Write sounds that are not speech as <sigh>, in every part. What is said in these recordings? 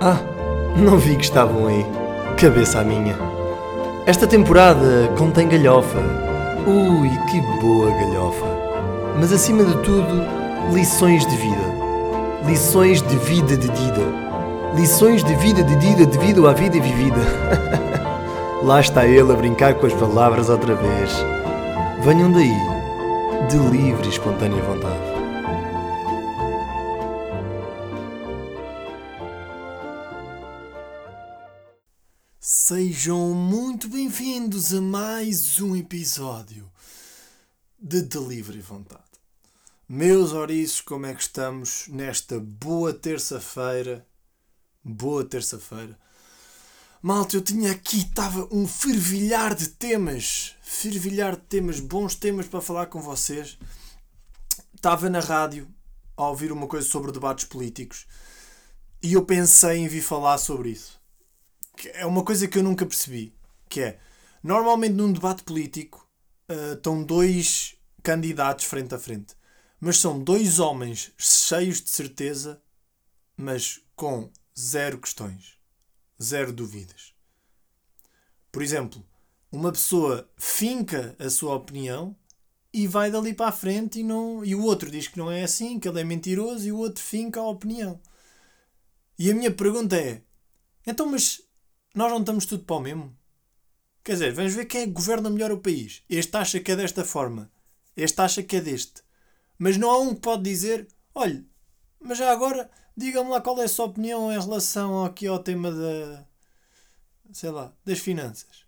Ah, não vi que estavam aí. Cabeça a minha. Esta temporada contém galhofa. Ui, que boa galhofa. Mas acima de tudo, lições de vida. Lições de vida de Dida. Lições de vida de Dida devido à vida vivida. <laughs> Lá está ele a brincar com as palavras outra vez. Venham daí, de livre e espontânea vontade. Sejam muito bem-vindos a mais um episódio de Delivery Vontade. Meus ouriços, como é que estamos nesta boa terça-feira? Boa terça-feira. Malta, eu tinha aqui, estava um fervilhar de temas. Fervilhar de temas, bons temas para falar com vocês. Estava na rádio a ouvir uma coisa sobre debates políticos e eu pensei em vir falar sobre isso é uma coisa que eu nunca percebi, que é, normalmente num debate político uh, estão dois candidatos frente a frente, mas são dois homens cheios de certeza, mas com zero questões, zero dúvidas. Por exemplo, uma pessoa finca a sua opinião e vai dali para a frente e, não, e o outro diz que não é assim, que ele é mentiroso e o outro finca a opinião. E a minha pergunta é: então, mas nós não estamos tudo para o mesmo? Quer dizer, vamos ver quem é que governa melhor o país. Este acha que é desta forma. Este acha que é deste. Mas não há um que pode dizer: olha, mas já agora, diga-me lá qual é a sua opinião em relação aqui ao tema da. sei lá, das finanças.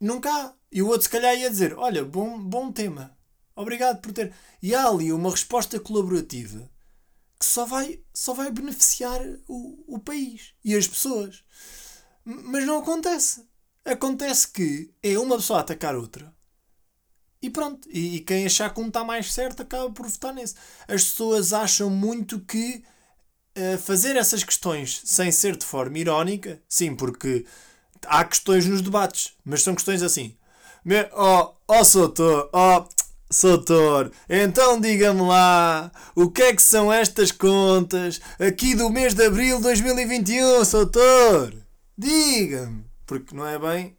Nunca há. E o outro, se calhar, ia dizer: olha, bom, bom tema. Obrigado por ter. E há ali uma resposta colaborativa que só vai, só vai beneficiar o, o país e as pessoas. Mas não acontece. Acontece que é uma pessoa a atacar outra. E pronto. E, e quem achar que um está mais certo acaba por votar nesse. As pessoas acham muito que uh, fazer essas questões sem ser de forma irónica, sim, porque há questões nos debates, mas são questões assim. Oh, oh Soutor, oh, Soutor, então diga-me lá, o que é que são estas contas aqui do mês de Abril de 2021, Soutor? Diga-me! Porque não é bem.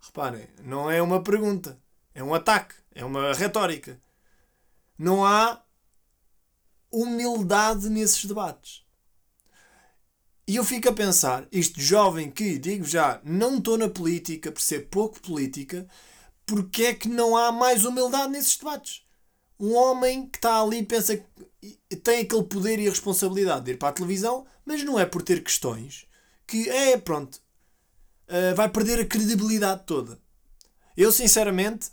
Reparem, não é uma pergunta. É um ataque. É uma retórica. Não há humildade nesses debates. E eu fico a pensar, isto jovem que, digo já, não estou na política, por ser pouco política, porque é que não há mais humildade nesses debates? Um homem que está ali pensa que tem aquele poder e a responsabilidade de ir para a televisão, mas não é por ter questões que é, pronto, uh, vai perder a credibilidade toda. Eu, sinceramente,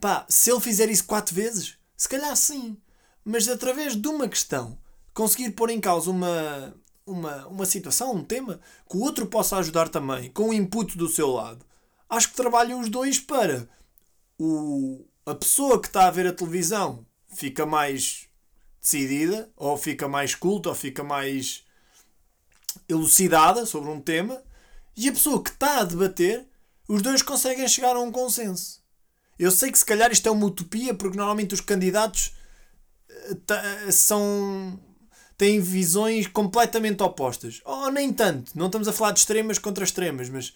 pá, se ele fizer isso quatro vezes, se calhar sim, mas através de uma questão, conseguir pôr em causa uma, uma, uma situação, um tema, que o outro possa ajudar também, com o input do seu lado, acho que trabalham os dois para o, a pessoa que está a ver a televisão fica mais decidida, ou fica mais culta, ou fica mais elucidada sobre um tema, e a pessoa que está a debater, os dois conseguem chegar a um consenso. Eu sei que se calhar isto é uma utopia, porque normalmente os candidatos eh, são têm visões completamente opostas. Ou oh, nem tanto, não estamos a falar de extremas contra extremas, mas,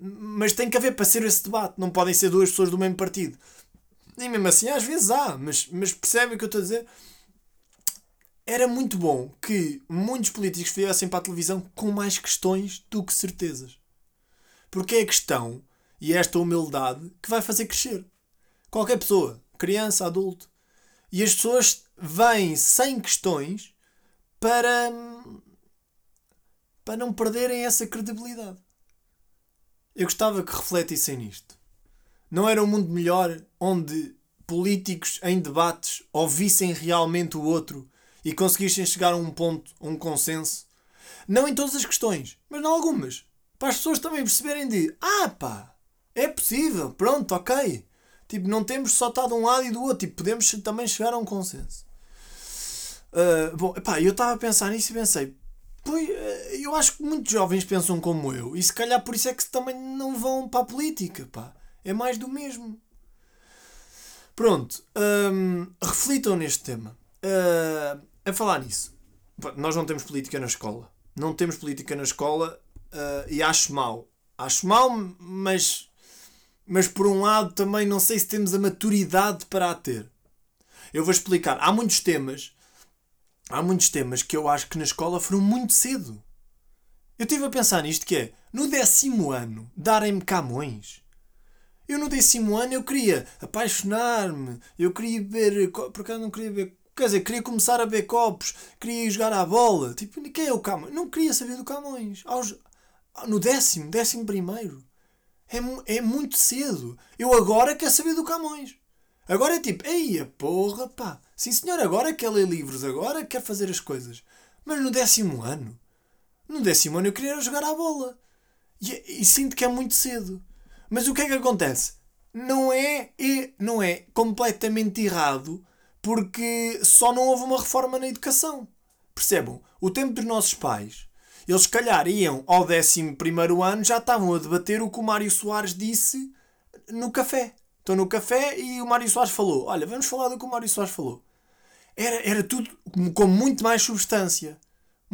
mas tem que haver para ser esse debate. Não podem ser duas pessoas do mesmo partido. E mesmo assim, às vezes há, mas, mas percebem o que eu estou a dizer? Era muito bom que muitos políticos viessem para a televisão com mais questões do que certezas. Porque é a questão e esta humildade que vai fazer crescer. Qualquer pessoa, criança, adulto. E as pessoas vêm sem questões para, para não perderem essa credibilidade. Eu gostava que refletissem nisto. Não era um mundo melhor onde políticos em debates ouvissem realmente o outro e conseguissem chegar a um ponto, a um consenso. Não em todas as questões, mas em algumas. Para as pessoas também perceberem de ah pá, é possível, pronto, ok. Tipo, não temos só estar de um lado e do outro, tipo, podemos também chegar a um consenso. Uh, bom, pá, eu estava a pensar nisso e pensei, pois, uh, eu acho que muitos jovens pensam como eu, e se calhar por isso é que também não vão para a política, pá. É mais do mesmo. Pronto, um, reflitam neste tema. Uh, a falar nisso, nós não temos política na escola. não temos política na escola uh, e acho mal. Acho mal, mas, mas por um lado também não sei se temos a maturidade para a ter. Eu vou explicar. Há muitos temas, há muitos temas que eu acho que na escola foram muito cedo. Eu estive a pensar nisto que é, no décimo ano, darem-me Camões. Eu no décimo ano eu queria apaixonar-me, eu queria beber, por acaso não queria beber, quer dizer, queria começar a beber copos, queria jogar à bola, tipo, quem é o Camões? Não queria saber do Camões. Aos, no décimo, décimo primeiro. É, é muito cedo. Eu agora quero saber do Camões. Agora é tipo, eia porra, pá. Sim senhor, agora quer ler livros, agora quer fazer as coisas. Mas no décimo ano, no décimo ano eu queria jogar à bola. E, e, sinto que é muito cedo. Mas o que é que acontece? Não é, é, não é completamente errado porque só não houve uma reforma na educação. Percebam? O tempo dos nossos pais, eles se calhar iam ao décimo primeiro ano, já estavam a debater o que o Mário Soares disse no café. Estão no café e o Mário Soares falou. Olha, vamos falar do que o Mário Soares falou. Era, era tudo com muito mais substância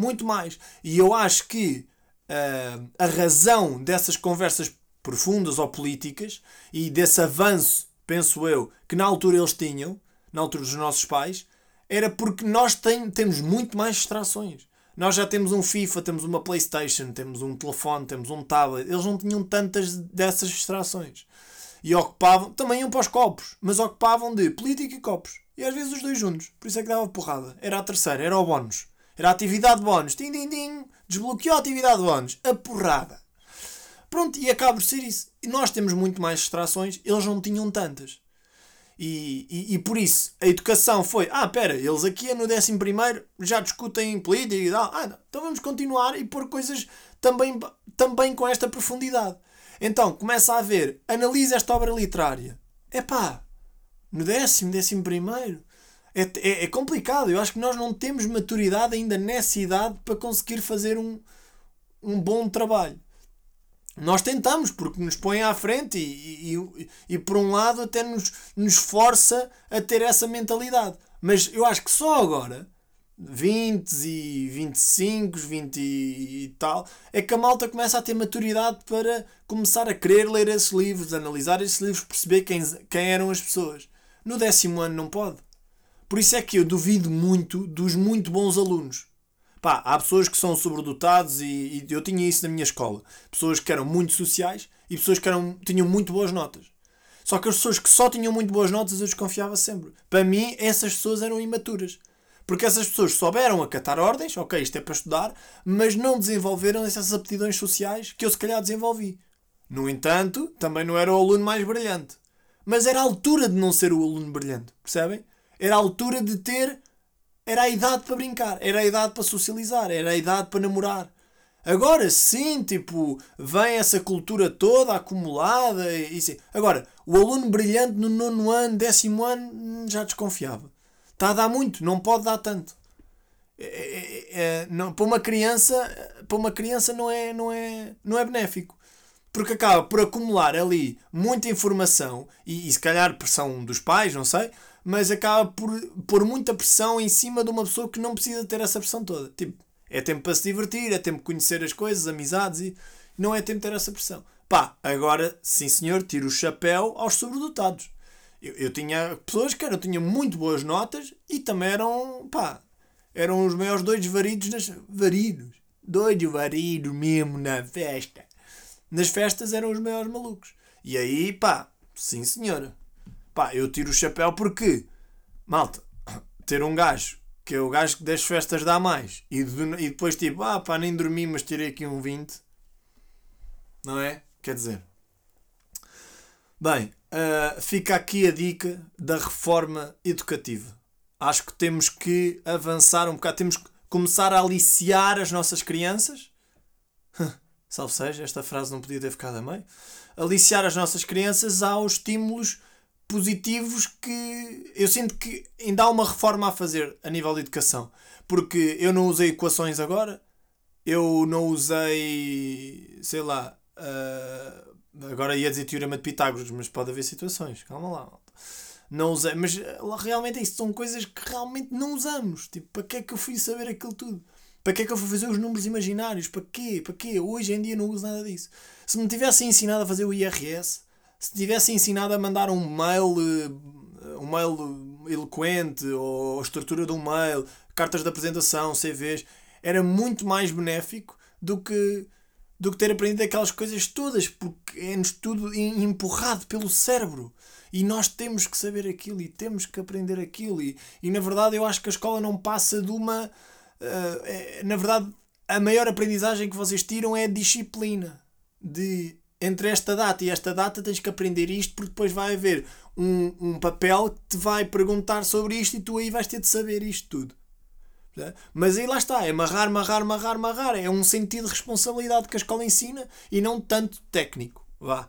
muito mais. E eu acho que uh, a razão dessas conversas profundas ou políticas e desse avanço, penso eu, que na altura eles tinham, na altura dos nossos pais, era porque nós tem, temos muito mais distrações. Nós já temos um FIFA, temos uma Playstation, temos um telefone, temos um tablet. Eles não tinham tantas dessas distrações. E ocupavam, também iam para os copos, mas ocupavam de política e copos. E às vezes os dois juntos. Por isso é que dava porrada. Era a terceira, era o bónus. Era a atividade bónus. Tim, tim, tim. Desbloqueou a atividade bónus. A porrada. Pronto, e acaba por ser isso. E nós temos muito mais distrações, eles não tinham tantas. E, e, e, por isso a educação foi: ah, pera, eles aqui no 11 já discutem política e tal. Ah, não, então vamos continuar e pôr coisas também, também com esta profundidade. Então começa a haver, analisa esta obra literária. É pá, no décimo, décimo primeiro, é, é, é, complicado. Eu acho que nós não temos maturidade ainda nessa idade para conseguir fazer um, um bom trabalho. Nós tentamos, porque nos põe à frente e, e, e, e por um lado até nos, nos força a ter essa mentalidade. Mas eu acho que só agora, 20 e 25, 20 e tal, é que a malta começa a ter maturidade para começar a querer ler esses livros, analisar esses livros, perceber quem, quem eram as pessoas. No décimo ano não pode. Por isso é que eu duvido muito dos muito bons alunos. Pá, há pessoas que são sobredotados e, e, eu tinha isso na minha escola. Pessoas que eram muito sociais e pessoas que eram, tinham muito boas notas. Só que as pessoas que só tinham muito boas notas eu desconfiava sempre. Para mim, essas pessoas eram imaturas. Porque essas pessoas souberam acatar ordens, ok, isto é para estudar, mas não desenvolveram essas aptidões sociais que eu se calhar desenvolvi. No entanto, também não era o aluno mais brilhante. Mas era a altura de não ser o aluno brilhante, percebem? Era a altura de ter. Era a idade para brincar, era a idade para socializar, era a idade para namorar. Agora sim, tipo, vem essa cultura toda acumulada e, e. Agora, o aluno brilhante no nono ano, décimo ano, hum, já desconfiava. Está a dar muito, não pode dar tanto. É, é, é, é, não, para uma criança, para uma criança não é, não é, não é benéfico. Porque acaba por acumular ali muita informação e, e se calhar pressão dos pais, não sei, mas acaba por pôr muita pressão em cima de uma pessoa que não precisa ter essa pressão toda. Tipo, é tempo para se divertir, é tempo de conhecer as coisas, amizades e não é tempo de ter essa pressão. Pá, agora, sim senhor, tiro o chapéu aos sobredotados. Eu, eu tinha pessoas que eram, tinham muito boas notas e também eram, pá, eram os maiores doidos varidos nas. Varidos. Doido varido mesmo na festa. Nas festas eram os maiores malucos. E aí, pá, sim senhora. Pá, eu tiro o chapéu porque, malta, ter um gajo que é o gajo que das festas dá mais e, de, e depois tipo, ah pá, nem dormi, mas tirei aqui um 20, não é? Quer dizer, bem, uh, fica aqui a dica da reforma educativa. Acho que temos que avançar um bocado, temos que começar a aliciar as nossas crianças. <laughs> Salve seja, esta frase não podia ter ficado a meio. Aliciar as nossas crianças aos estímulos positivos que eu sinto que ainda há uma reforma a fazer a nível de educação. Porque eu não usei equações agora, eu não usei, sei lá, uh, agora ia dizer teorema de Pitágoras, mas pode haver situações, calma lá. Não usei, mas realmente isso são coisas que realmente não usamos. Tipo, para que é que eu fui saber aquilo tudo? Para que é que eu vou fazer os números imaginários? Para quê? Para quê? Hoje em dia não uso nada disso. Se me tivessem ensinado a fazer o IRS, se tivessem ensinado a mandar um mail, eh, um mail eloquente, ou a estrutura de um mail, cartas de apresentação, CVs, era muito mais benéfico do que, do que ter aprendido aquelas coisas todas, porque é-nos tudo empurrado pelo cérebro. E nós temos que saber aquilo e temos que aprender aquilo. E, e na verdade, eu acho que a escola não passa de uma. Uh, é, na verdade, a maior aprendizagem que vocês tiram é a disciplina. De entre esta data e esta data tens que aprender isto, porque depois vai haver um, um papel que te vai perguntar sobre isto e tu aí vais ter de saber isto tudo. Mas aí lá está, é amarrar, amarrar, amarrar, amarrar. É um sentido de responsabilidade que a escola ensina e não tanto técnico. Vá.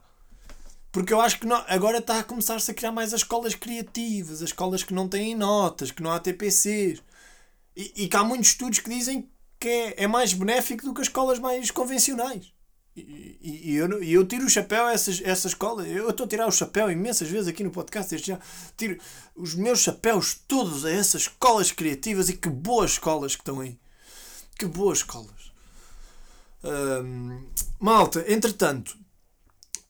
Porque eu acho que não, agora está a começar-se a criar mais as escolas criativas, as escolas que não têm notas, que não há TPCs. E, e que há muitos estudos que dizem que é, é mais benéfico do que as escolas mais convencionais. E, e, e eu, e eu tiro o chapéu a essas, essa escola. Eu estou a tirar o chapéu imensas vezes aqui no podcast. Este já tiro os meus chapéus todos a essas escolas criativas e que boas escolas que estão aí. Que boas escolas. malta, entretanto,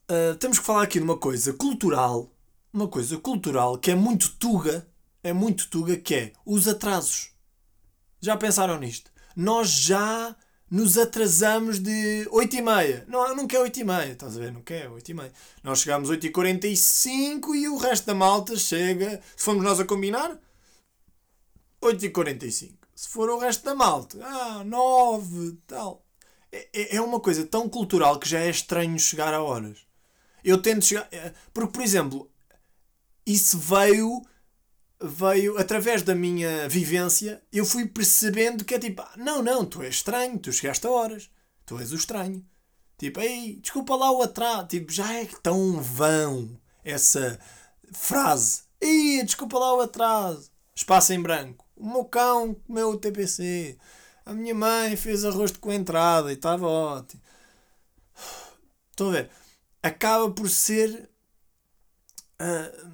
uh, temos que falar aqui de uma coisa cultural. Uma coisa cultural que é muito tuga. É muito tuga, que é os atrasos. Já pensaram nisto? Nós já nos atrasamos de 8 e meia. Não, não quer 8 e meia, estás a ver? Não quer 8 e meia. Nós chegamos 8 e 45 o resto da malta chega, se formos nós a combinar, 8 e 45. Se for o resto da malta, ah, 9, tal. É, é, é uma coisa tão cultural que já é estranho chegar a horas. Eu tento chegar... É, porque, por exemplo, isso veio veio através da minha vivência, eu fui percebendo que é tipo, ah, não, não, tu és estranho, tu chegaste a horas, tu és o estranho. Tipo, ei, desculpa lá o atraso. Tipo, já é tão vão essa frase. Ei, desculpa lá o atraso. Espaço em branco. O meu cão comeu o TPC. A minha mãe fez arroz de coentrada e estava ótimo. Estão a ver? Acaba por ser. Uh,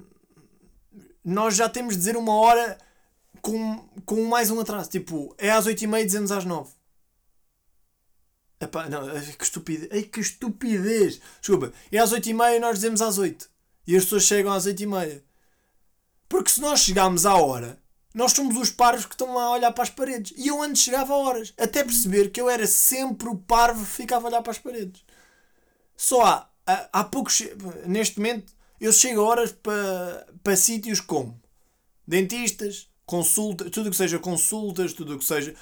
nós já temos de dizer uma hora com, com mais um atraso. Tipo, é às 8h30 e dizemos às 9 Epá, não, que estupidez. Ei, que estupidez. Desculpa. É às 8h30 e nós dizemos às 8 E as pessoas chegam às 8h30. Porque se nós chegarmos à hora, nós somos os parvos que estão lá a olhar para as paredes. E eu antes chegava a horas. Até perceber que eu era sempre o parvo que ficava a olhar para as paredes. Só há, há, há poucos. Neste momento, eu chego horas para, para sítios como dentistas, consultas, tudo o que seja consultas, tudo o que seja.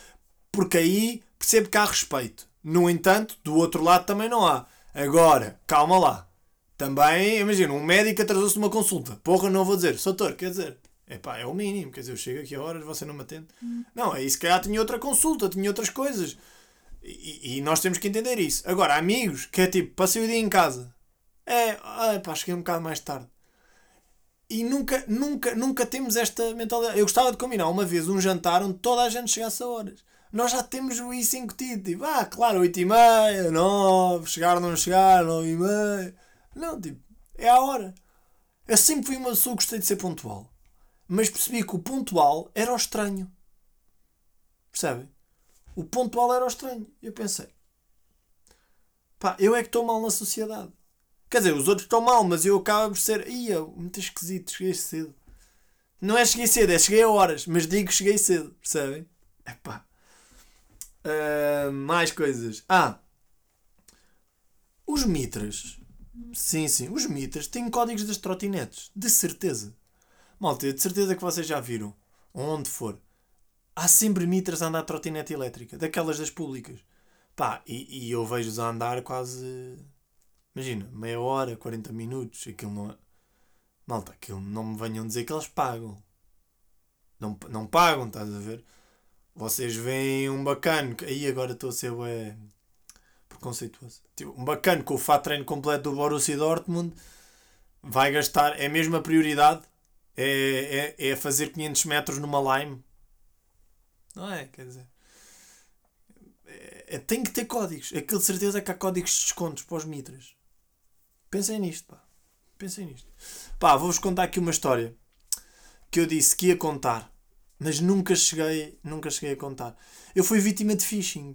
Porque aí percebo que há respeito. No entanto, do outro lado também não há. Agora, calma lá. Também, imagina, um médico atrasou-se numa consulta. Porra, não vou dizer, doutor, quer dizer, epá, é o mínimo. Quer dizer, eu chego aqui a horas, você não me atende. Hum. Não, é isso que calhar tinha outra consulta, tinha outras coisas. E, e, nós temos que entender isso. Agora, amigos, que é tipo, passei o dia em casa. É, ah, pá, cheguei um bocado mais tarde. E nunca, nunca, nunca temos esta mentalidade. Eu gostava de combinar uma vez um jantar onde toda a gente chegasse a horas. Nós já temos o isso incutido. Tipo, ah, claro, 8 e meia, 9, chegar não chegar, 9 e meia. Não, tipo, é a hora. Eu sempre fui uma pessoa que gostei de ser pontual. Mas percebi que o pontual era o estranho. Percebem? O pontual era o estranho. Eu pensei, pá, eu é que estou mal na sociedade. Quer dizer, os outros estão mal, mas eu acabo por ser. Ia, muito esquisito, cheguei cedo. Não é cheguei cedo, é cheguei a horas, mas digo cheguei cedo, percebem? Epá. Uh, mais coisas. Ah! Os mitras. Sim, sim, os mitras têm códigos das trotinetes. De certeza. Malta, de certeza que vocês já viram. Onde for. Há sempre mitras a andar trotinete elétrica. Daquelas das públicas. Pá, e, e eu vejo-os a andar quase Imagina, meia hora, 40 minutos, aquilo não é. Malta, aquilo não me venham dizer que eles pagam. Não, não pagam, estás a ver? Vocês veem um bacana, aí agora estou a ser ué, preconceituoso. Tipo, um bacana com o fato treino completo do Borussia Dortmund vai gastar, é mesmo a prioridade, é, é, é fazer 500 metros numa lime. Não é? Quer dizer. É, é, tem que ter códigos. Aquilo de certeza que há códigos de descontos para os mitras. Pensem nisto, pá. Pensem nisto. Pá, vou-vos contar aqui uma história que eu disse que ia contar mas nunca cheguei, nunca cheguei a contar. Eu fui vítima de phishing.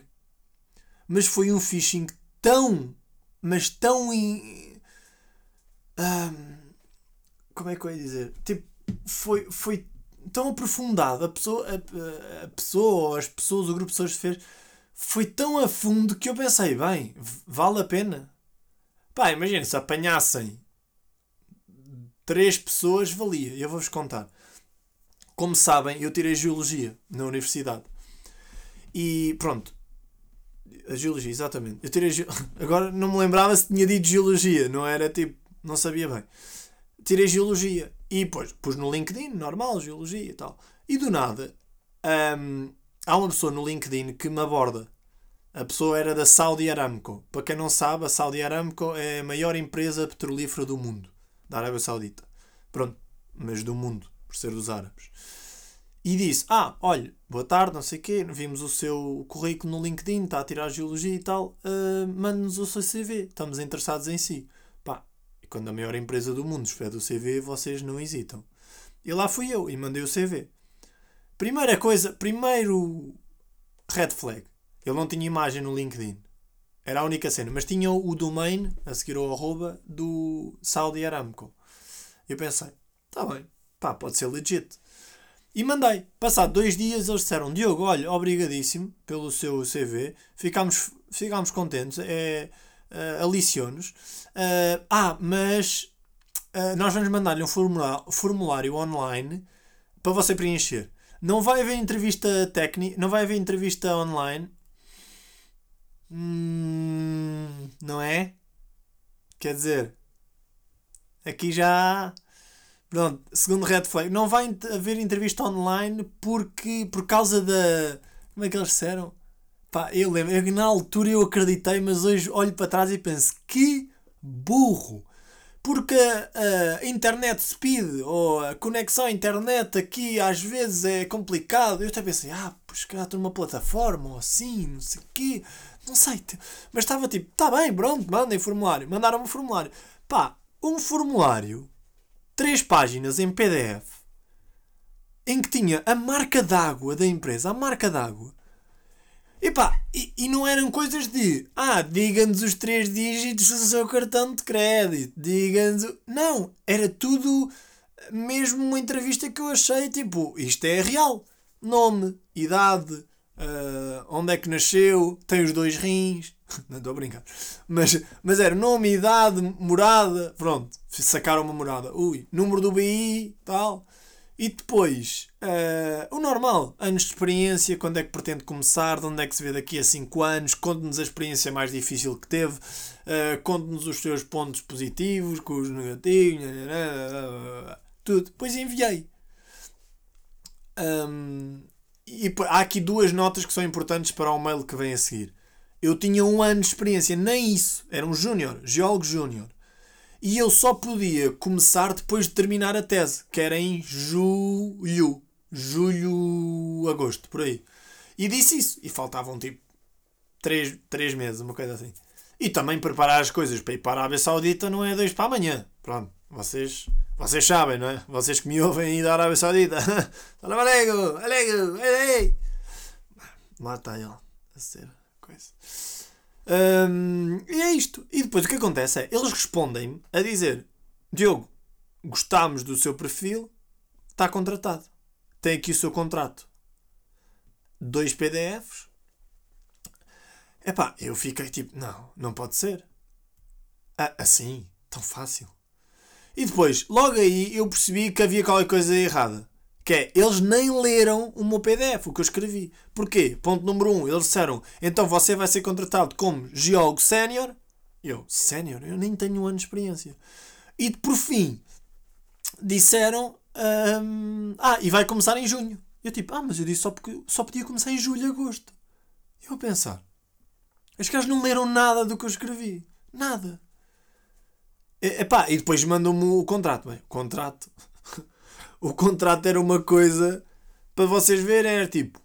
Mas foi um phishing tão, mas tão um, como é que eu ia dizer? Tipo, foi, foi tão aprofundado. A pessoa, a, a pessoa, ou as pessoas, o grupo de pessoas fez, foi tão a fundo que eu pensei, bem, vale a pena. Pá, imagina, se apanhassem três pessoas, valia. Eu vou-vos contar. Como sabem, eu tirei Geologia na universidade. E pronto. A Geologia, exatamente. Eu tirei ge... <laughs> Agora não me lembrava se tinha dito Geologia. Não era tipo... Não sabia bem. Tirei Geologia. E depois pus no LinkedIn, normal, Geologia e tal. E do nada... Um, há uma pessoa no LinkedIn que me aborda. A pessoa era da Saudi Aramco. Para quem não sabe, a Saudi Aramco é a maior empresa petrolífera do mundo. Da Arábia Saudita. Pronto. Mas do mundo por ser dos árabes. E disse: Ah, olha, boa tarde, não sei o quê, vimos o seu currículo no LinkedIn, está a tirar geologia e tal, uh, mande-nos o seu CV, estamos interessados em si. Pá, e quando a maior empresa do mundo espera o CV, vocês não hesitam. E lá fui eu e mandei o CV. Primeira coisa, primeiro red flag. Ele não tinha imagem no LinkedIn. Era a única cena, mas tinha o domain, a seguir ao arroba, do Saudi Aramco. Eu pensei, está bem, pá, pode ser legit. E mandei. Passado dois dias eles disseram: Diogo, olha, obrigadíssimo pelo seu CV, ficámos, ficámos contentes, é, uh, aliciou-nos. Uh, ah, mas uh, nós vamos mandar-lhe um formulário, formulário online para você preencher. Não vai haver entrevista técnica, não vai haver entrevista online. Hum, não é? Quer dizer, aqui já Pronto, segundo Red Flag, não vai haver entrevista online porque por causa da. Como é que eles disseram? Pá, eu lembro, eu, na altura eu acreditei, mas hoje olho para trás e penso que burro! Porque a, internet speed ou a conexão à internet aqui às vezes é complicado. Eu até pensei, ah, pois calhar estou numa plataforma ou assim, não sei o quê, não sei. Mas estava tipo, tá bem, pronto, mandem formulário. Mandaram-me um formulário. Pá, um formulário três páginas em PDF em que tinha a marca d'água da empresa, a marca d'água. Epá, e, e não eram coisas de ah, diga-nos os três dígitos do seu cartão de crédito, diga-nos. Não, era tudo mesmo uma entrevista que eu achei tipo, isto é real. Nome, idade, uh, onde é que nasceu, tem os dois rins. Não estou a brincar. Mas, mas era nome, idade, morada. Pronto, sacaram uma morada. Ui, número do BI, tal. E depois, uh, o normal, anos de experiência, quando é que pretende começar, de onde é que se vê daqui a 5 anos, conte-nos a experiência mais difícil que teve, uh, conte-nos os seus pontos positivos, com os negativos, tudo. Depois enviei. Um, e há aqui duas notas que são importantes para o mail que vem a seguir. Eu tinha um ano de experiência, nem isso. Era um júnior, geólogo júnior. E eu só podia começar depois de terminar a tese, que era em julho. Julho, agosto, por aí. E disse isso. E faltavam tipo 3, três meses, uma coisa assim. E também preparar as coisas para ir para a Arábia Saudita não é dois para amanhã. Pronto, vocês, vocês sabem, não é? Vocês que me ouvem aí da Arábia Saudita. <laughs> Alego, alego, ei, Lá está ele, a ser coisa. Um, e é isto. E depois o que acontece é, eles respondem-me a dizer: Diogo, gostámos do seu perfil, está contratado. Tem aqui o seu contrato. Dois PDFs. Epá, eu fiquei tipo, não, não pode ser. Ah, assim, tão fácil. E depois, logo aí, eu percebi que havia qualquer coisa errada. Que é, eles nem leram o meu PDF, o que eu escrevi. Porquê? Ponto número 1. Um, eles disseram, então você vai ser contratado como geólogo sénior. Eu, sénior? Eu nem tenho um ano de experiência. E por fim, disseram, ah, e vai começar em junho. Eu tipo, ah, mas eu disse só, porque, só podia começar em julho e agosto. Eu a pensar, os caras não leram nada do que eu escrevi. Nada. Epá, e depois mandam-me o contrato. Bem, o contrato <laughs> o contrato era uma coisa para vocês verem, era tipo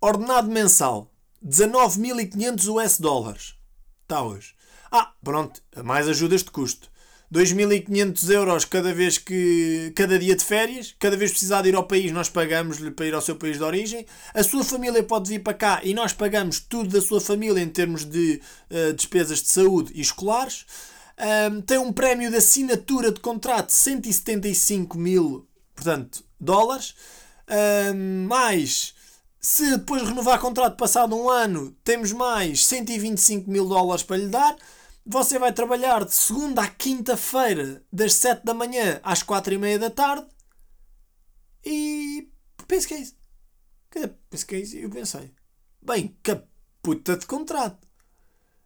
ordenado mensal 19.500 US dólares. Está hoje. Ah, pronto, mais ajudas de custo. 2.500 euros cada vez que cada dia de férias, cada vez precisar de ir ao país, nós pagamos-lhe para ir ao seu país de origem. A sua família pode vir para cá e nós pagamos tudo da sua família em termos de uh, despesas de saúde e escolares. Um, tem um prémio de assinatura de contrato de 175 mil portanto, dólares. Um, mais, se depois renovar contrato passado um ano, temos mais 125 mil dólares para lhe dar. Você vai trabalhar de segunda à quinta-feira, das 7 da manhã às 4 e meia da tarde. E penso que é isso. Penso que é isso. Eu pensei, bem, que puta de contrato.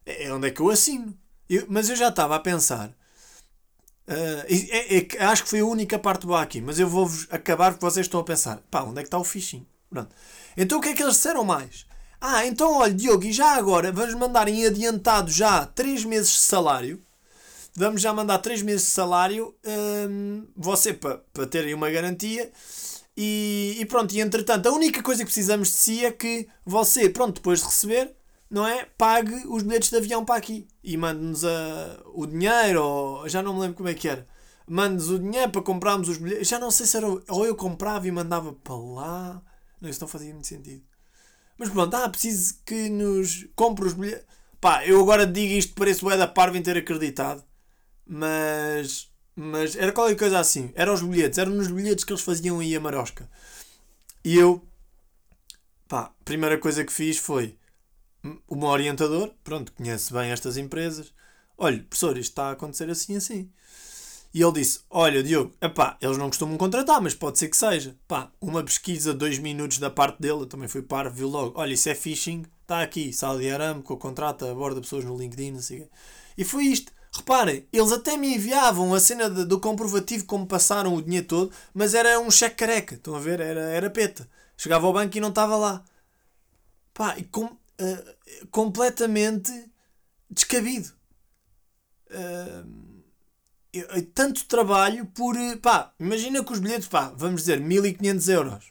É onde é que eu assino. Eu, mas eu já estava a pensar. Uh, é, é, acho que foi a única parte boa aqui, mas eu vou-vos acabar porque vocês estão a pensar: pá, onde é que está o phishing? Pronto. Então o que é que eles disseram mais? Ah, então olha, Diogo, e já agora vamos mandar em adiantado já 3 meses de salário. Vamos já mandar 3 meses de salário, hum, você para pa terem uma garantia. E, e, pronto, e entretanto, a única coisa que precisamos de si é que você, pronto, depois de receber, não é? Pague os bilhetes de avião para aqui e mande-nos o dinheiro, ou já não me lembro como é que era. Mande-nos o dinheiro para comprarmos os bilhetes. Já não sei se era. Ou eu comprava e mandava para lá. Não, isso não fazia muito sentido. Mas pronto, ah, preciso que nos compre os bilhetes. Pá, eu agora digo isto, parece o da Parva em ter acreditado. Mas. Mas era qualquer coisa assim. Eram os bilhetes. Eram nos bilhetes que eles faziam aí a marosca. E eu. Pá, primeira coisa que fiz foi. Uma orientador, pronto, conhece bem estas empresas. Olha, professor, isto está a acontecer assim assim. E ele disse: Olha, Diogo, epá, eles não costumam contratar, mas pode ser que seja. Pá, uma pesquisa, dois minutos da parte dele, eu também fui par, viu logo: Olha, isso é phishing, está aqui, Saudi Aramco, contrata, aborda pessoas no LinkedIn, sei E foi isto. Reparem, eles até me enviavam a cena de, do comprovativo como passaram o dinheiro todo, mas era um cheque careca, estão a ver? Era, era peta. Chegava ao banco e não estava lá. Pá, e com, uh, completamente descabido. Uh, tanto trabalho por. Eh, pá, imagina que os bilhetes, pá, vamos dizer, 1500 euros.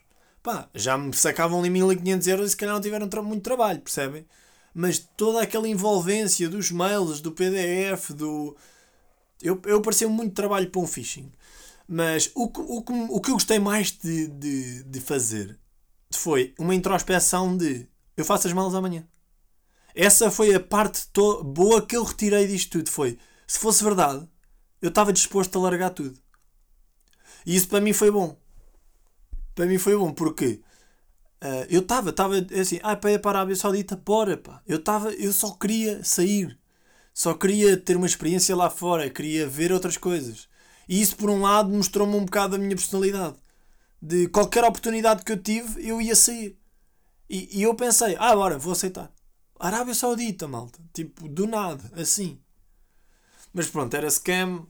Pá, já me sacavam ali 1500 euros e se calhar não tiveram tra muito trabalho, percebem? Mas toda aquela envolvência dos mails, do PDF, do. Eu, eu pareceu muito trabalho para um phishing. Mas o, o, o que eu gostei mais de, de, de fazer foi uma introspeção de eu faço as malas amanhã. Essa foi a parte boa que eu retirei disto tudo. Foi se fosse verdade, eu estava disposto a largar tudo. E isso para mim foi bom. Para mim foi bom, porque uh, eu estava, estava assim, ah, para ir para a Arábia Saudita, bora, pá. Eu, tava, eu só queria sair. Só queria ter uma experiência lá fora, queria ver outras coisas. E isso, por um lado, mostrou-me um bocado a minha personalidade. De qualquer oportunidade que eu tive, eu ia sair. E, e eu pensei, ah, bora, vou aceitar. Arábia Saudita, malta. Tipo, do nada, assim. Mas pronto, era scam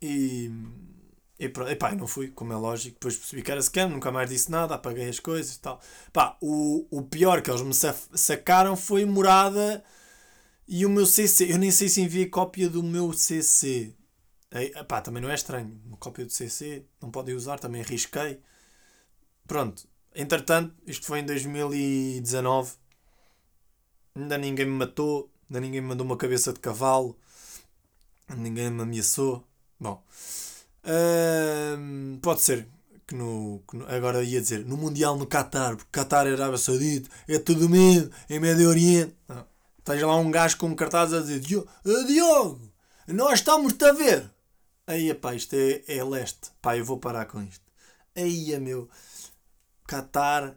e. E pronto, epá, não fui, como é lógico. Depois percebi que era scam, nunca mais disse nada, apaguei as coisas e tal. Pá, o, o pior que eles me sacaram foi morada e o meu CC. Eu nem sei se enviei cópia do meu CC. Epá, também não é estranho. Uma cópia do CC, não podem usar, também arrisquei. Pronto. Entretanto, isto foi em 2019. Ainda ninguém me matou, ainda ninguém me mandou uma cabeça de cavalo. Ninguém me ameaçou. Bom, pode ser que no, que no, Agora ia dizer no Mundial no Qatar, porque Qatar era Arábia Saudita, é tudo medo, é Médio Oriente. Esteja lá um gajo com um cartaz a dizer: Diogo, Diogo nós estamos-te a ver. Aí, pá, isto é, é leste. Pá, eu vou parar com isto. Aí, meu. Qatar,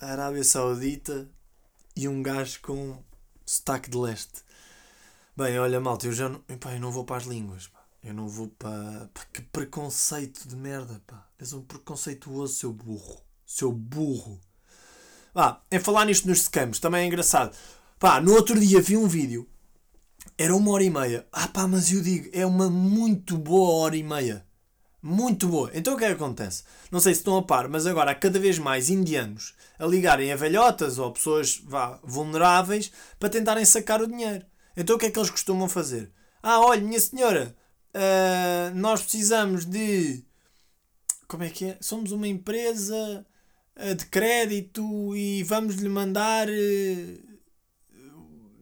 Arábia Saudita e um gajo com sotaque de leste. Bem, olha, malta, eu já não, eu não vou para as línguas. Pá. Eu não vou para. Que preconceito de merda, pá. És um preconceituoso, seu burro. Seu burro. Pá, em falar nisto nos scams, também é engraçado. Pá, no outro dia vi um vídeo. Era uma hora e meia. Ah, pá, mas eu digo, é uma muito boa hora e meia. Muito boa. Então o que é que acontece? Não sei se estão a par, mas agora há cada vez mais indianos a ligarem a velhotas ou pessoas vá, vulneráveis para tentarem sacar o dinheiro. Então o que é que eles costumam fazer? Ah, olha, minha senhora, uh, nós precisamos de. Como é que é? Somos uma empresa uh, de crédito e vamos lhe mandar uh,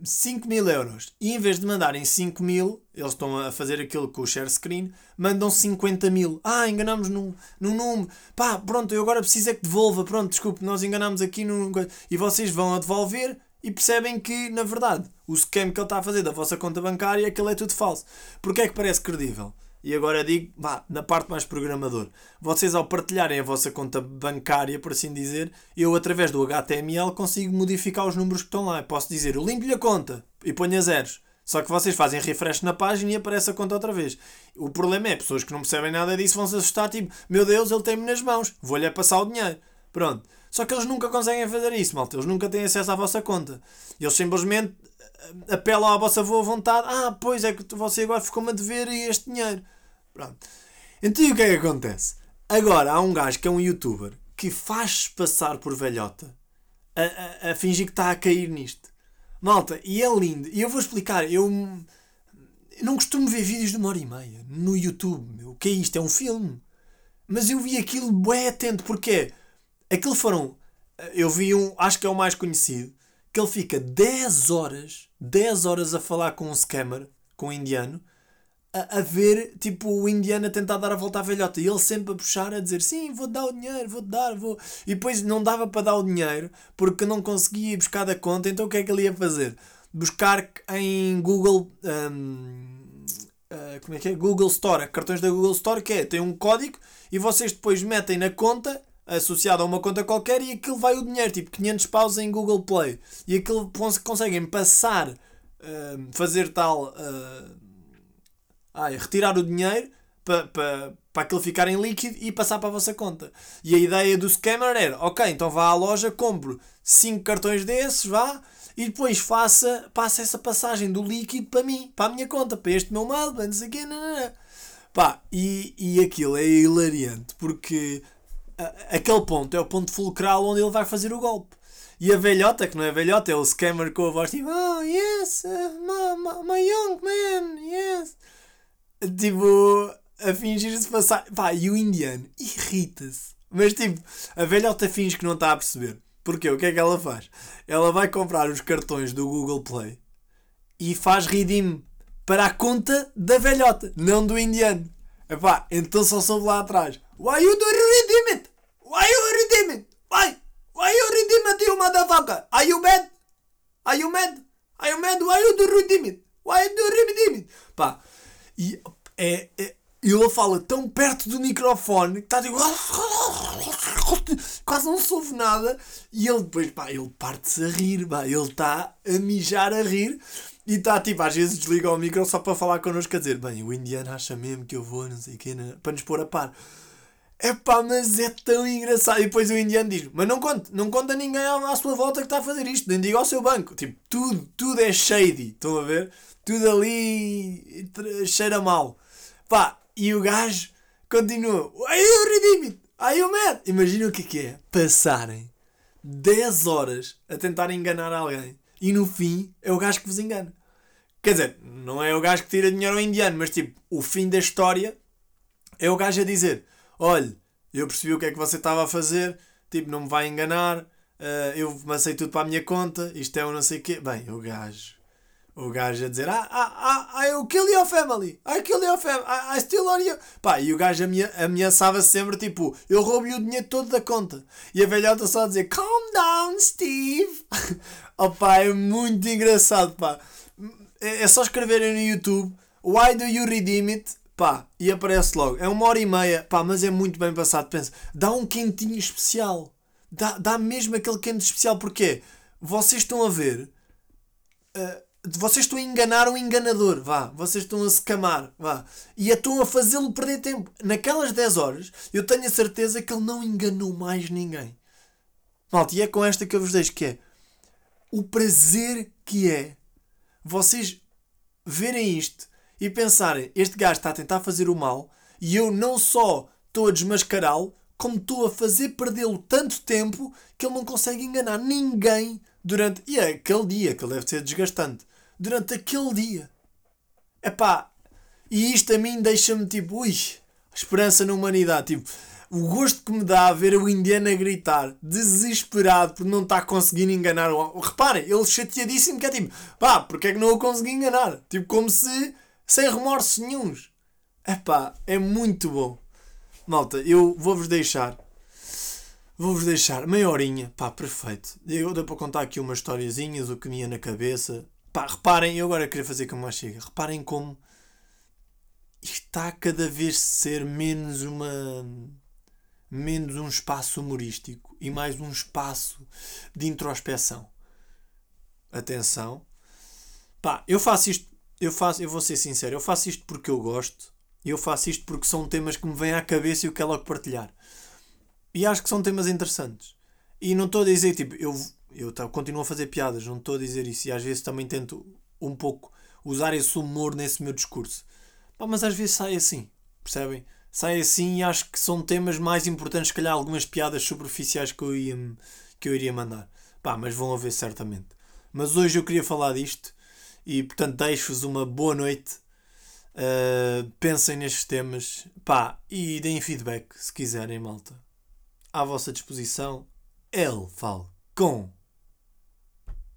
5 mil euros. E em vez de mandarem 5 mil, eles estão a fazer aquilo com o share screen, mandam 50 mil. Ah, enganamos num, num número. Pá, pronto, eu agora preciso é que devolva. Pronto, desculpe, nós enganamos aqui num. E vocês vão a devolver e percebem que, na verdade, o scam que ele está a fazer da vossa conta bancária, aquilo é tudo falso. Porque é que parece credível? E agora digo, vá, na parte mais programador. Vocês, ao partilharem a vossa conta bancária, por assim dizer, eu, através do HTML, consigo modificar os números que estão lá. Eu posso dizer, eu limpo-lhe a conta e ponho a zeros. Só que vocês fazem refresh na página e aparece a conta outra vez. O problema é, pessoas que não percebem nada disso vão se assustar, tipo, meu Deus, ele tem-me nas mãos, vou-lhe passar o dinheiro. Pronto. Só que eles nunca conseguem fazer isso, malta. Eles nunca têm acesso à vossa conta. Eles simplesmente apelam à vossa boa vontade. Ah, pois é que você agora ficou-me a dever este dinheiro. Pronto. Então o que é que acontece? Agora há um gajo que é um youtuber que faz passar por velhota a, a, a fingir que está a cair nisto. Malta, e é lindo. E eu vou explicar. Eu, eu não costumo ver vídeos de uma hora e meia no YouTube. O que é isto? É um filme. Mas eu vi aquilo bem atento. Porque aquilo foram. Eu vi um, acho que é o mais conhecido, que ele fica 10 horas, 10 horas a falar com um scammer, com um indiano, a, a, ver tipo o indiano a tentar dar a volta à velhota e ele sempre a puxar a dizer sim, vou dar o dinheiro, vou dar, vou. E depois não dava para dar o dinheiro porque não conseguia ir buscar da conta, então o que é que ele ia fazer? Buscar em Google. Um, uh, ah, como é que é? Google Store, cartões da Google Store, que é, tem um código e vocês depois metem na conta associado a uma conta qualquer e aquilo vai o dinheiro, tipo 500 paus em Google Play. E aquilo conseguem passar, uh, fazer tal. Uh, ai, retirar o dinheiro para pa, pa aquilo ficar em líquido e passar para a vossa conta. E a ideia do scammer era: ok, então vá à loja, compro 5 cartões desses, vá, e depois faça, passa essa passagem do líquido para mim, para a minha conta, para este meu mal, não sei o quê, não, não, não. Pá, e, e aquilo é hilariante porque aquele ponto é o ponto fulcral onde ele vai fazer o golpe. E a velhota, que não é velhota, é o scammer com a voz tipo, oh yes, uh, my, my, young man, yes tipo, a fingir-se passar. Pá, e o indiano irrita-se. Mas tipo, a velhota finge que não está a perceber. Porquê? O que é que ela faz? Ela vai comprar os cartões do Google Play e faz redeem para a conta da velhota, não do indiano. Epá, então só soube lá atrás. Why you do redeem it? Why you redeem it? Why? Why you redeem it, you motherfucker? Are you mad? Are you mad? Are you mad? Why you do redeem it? Why you do redeem it? Pá, e é, é, ele fala tão perto do microfone que está tipo. <laughs> Quase não se ouve nada. E ele depois, pá, ele parte-se a rir, pá, ele está a mijar a rir. E está tipo, às vezes desliga o micro só para falar connosco, quer dizer, bem, o indiano acha mesmo que eu vou, não sei o quê, para nos pôr a par. É pá, mas é tão engraçado. E depois o indiano diz: Mas não conte, não conta ninguém à, sua volta que está a fazer isto, nem diga ao seu banco. Tipo, tudo, tudo é shady, estão a ver? Tudo ali cheira mal. Pá, e o gajo continua: Are you redeem Are you mad? Imagina o que é que é passarem 10 horas a tentar enganar alguém e no fim é o gajo que vos engana. Quer dizer, não é o gajo que tira dinheiro ao indiano, mas tipo, o fim da história é o gajo a dizer olha, eu percebi o que é que você estava a fazer, tipo, não me vai enganar, uh, eu passei tudo para a minha conta, isto é um não sei o quê. Bem, o gajo, o gajo a dizer, ah, ah, ah, I will kill your family, I kill your family, I, I still owe you. Pá, e o gajo ameaçava sempre, tipo, eu roubo-lhe o dinheiro todo da conta. E a velhota só a dizer, calm down, Steve. <laughs> oh pá, é muito engraçado, pá. É, é só escreverem no YouTube, why do you redeem it? Pá, e aparece logo. É uma hora e meia, pá, mas é muito bem passado. Pensa, dá um quentinho especial. Dá, dá mesmo aquele quente especial. Porque vocês estão a ver. Uh, vocês estão a enganar o enganador, vá. Vocês estão a se camar, vá. E estão a fazê-lo perder tempo. Naquelas 10 horas, eu tenho a certeza que ele não enganou mais ninguém. Malta, e é com esta que eu vos deixo, que é o prazer que é vocês verem isto e pensarem: este gajo está a tentar fazer o mal e eu não só estou a desmascará-lo, como estou a fazer perdê-lo tanto tempo que ele não consegue enganar ninguém durante. E é aquele dia, que ele deve ser desgastante. Durante aquele dia. Epá, e isto a mim deixa-me tipo, ui, esperança na humanidade. Tipo, o gosto que me dá a ver o indiano a gritar, desesperado por não estar conseguindo enganar o Reparem, ele chateadíssimo que é tipo, pá, porque é que não o consegui enganar? Tipo, como se sem remorsos nenhums. Epá, é muito bom. Malta, eu vou-vos deixar. Vou-vos deixar meia horinha. Pá, perfeito. Eu dou para contar aqui umas historiazinhas, o que me ia na cabeça. Pá, reparem, eu agora queria fazer como mais chega. Reparem como está cada vez ser menos uma menos um espaço humorístico e mais um espaço de introspeção. Atenção. Pá, eu faço isto, eu faço, eu vou ser sincero, eu faço isto porque eu gosto. Eu faço isto porque são temas que me vêm à cabeça e eu quero logo partilhar. E acho que são temas interessantes. E não estou a dizer, tipo, eu, eu continuo a fazer piadas, não estou a dizer isso. E às vezes também tento um pouco usar esse humor nesse meu discurso. Pá, mas às vezes sai assim, percebem? Sai assim e acho que são temas mais importantes, se calhar algumas piadas superficiais que eu, ia, que eu iria mandar. Pá, mas vão haver certamente. Mas hoje eu queria falar disto e portanto deixo-vos uma boa noite. Uh, pensem nestes temas pá, e deem feedback se quiserem, malta. À vossa disposição, El Falcon.